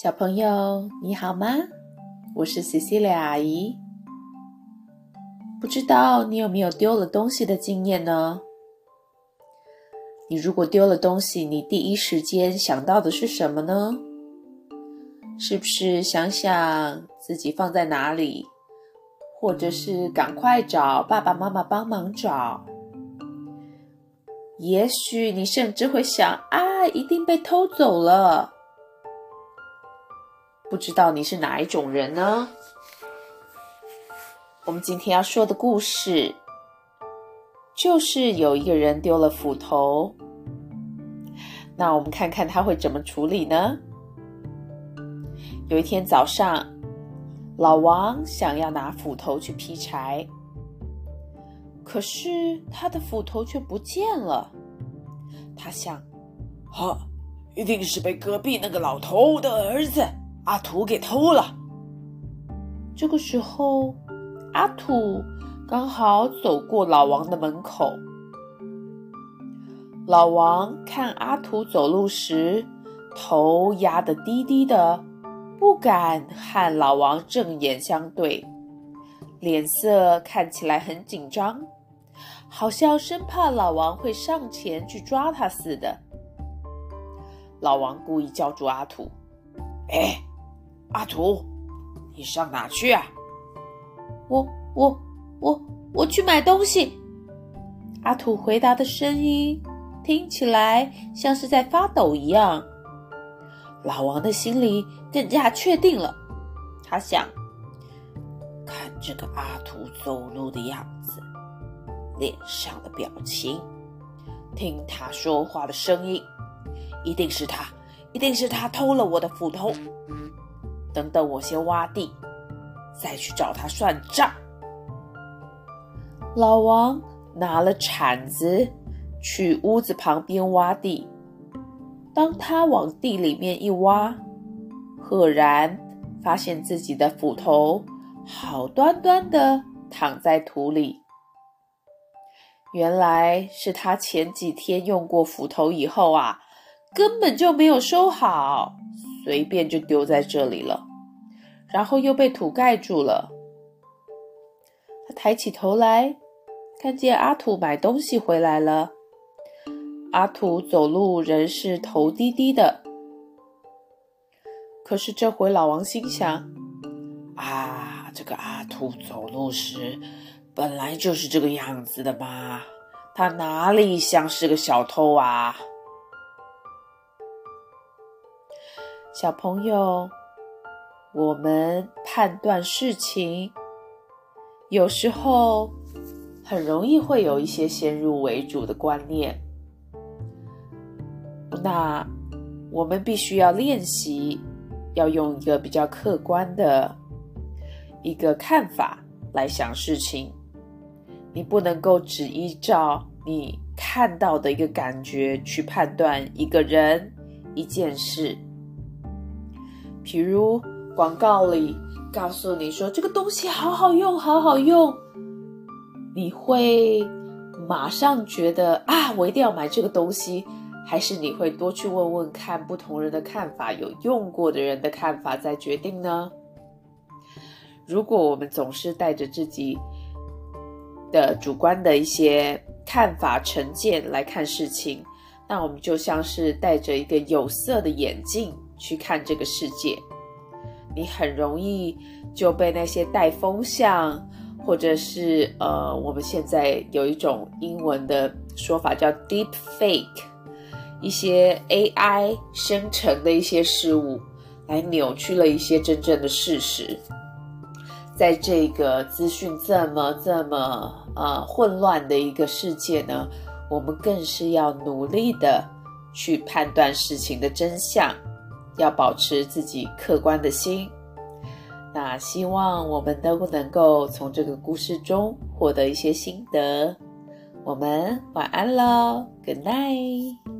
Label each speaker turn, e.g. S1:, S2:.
S1: 小朋友，你好吗？我是 Cecilia 阿姨。不知道你有没有丢了东西的经验呢？你如果丢了东西，你第一时间想到的是什么呢？是不是想想自己放在哪里，或者是赶快找爸爸妈妈帮忙找？也许你甚至会想：啊，一定被偷走了。不知道你是哪一种人呢？我们今天要说的故事，就是有一个人丢了斧头。那我们看看他会怎么处理呢？有一天早上，老王想要拿斧头去劈柴，可是他的斧头却不见了。他想：哈，一定是被隔壁那个老头的儿子。阿土给偷了。这个时候，阿土刚好走过老王的门口。老王看阿土走路时，头压得低低的，不敢和老王正眼相对，脸色看起来很紧张，好像生怕老王会上前去抓他似的。老王故意叫住阿土：“哎！”阿土，你上哪去啊？我我我我去买东西。阿土回答的声音听起来像是在发抖一样。老王的心里更加确定了，他想：看这个阿土走路的样子，脸上的表情，听他说话的声音，一定是他，一定是他偷了我的斧头。等等，我先挖地，再去找他算账。老王拿了铲子去屋子旁边挖地。当他往地里面一挖，赫然发现自己的斧头好端端的躺在土里。原来是他前几天用过斧头以后啊，根本就没有收好，随便就丢在这里了。然后又被土盖住了。他抬起头来，看见阿土买东西回来了。阿土走路仍是头低低的。可是这回老王心想：啊，这个阿土走路时本来就是这个样子的嘛，他哪里像是个小偷啊？小朋友。我们判断事情，有时候很容易会有一些先入为主的观念。那我们必须要练习，要用一个比较客观的一个看法来想事情。你不能够只依照你看到的一个感觉去判断一个人、一件事，譬如。广告里告诉你说这个东西好好用，好好用，你会马上觉得啊，我一定要买这个东西，还是你会多去问问看不同人的看法，有用过的人的看法再决定呢？如果我们总是带着自己的主观的一些看法、成见来看事情，那我们就像是戴着一个有色的眼镜去看这个世界。你很容易就被那些带风向，或者是呃，我们现在有一种英文的说法叫 deep fake，一些 AI 生成的一些事物，来扭曲了一些真正的事实。在这个资讯这么这么呃混乱的一个世界呢，我们更是要努力的去判断事情的真相。要保持自己客观的心，那希望我们都能够从这个故事中获得一些心得。我们晚安喽，Good night。